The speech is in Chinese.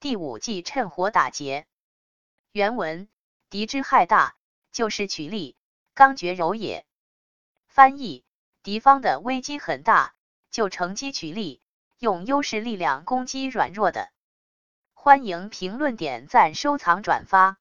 第五计趁火打劫。原文：敌之害大，就是取利，刚决柔也。翻译：敌方的危机很大，就乘机取利，用优势力量攻击软弱的。欢迎评论、点赞、收藏、转发。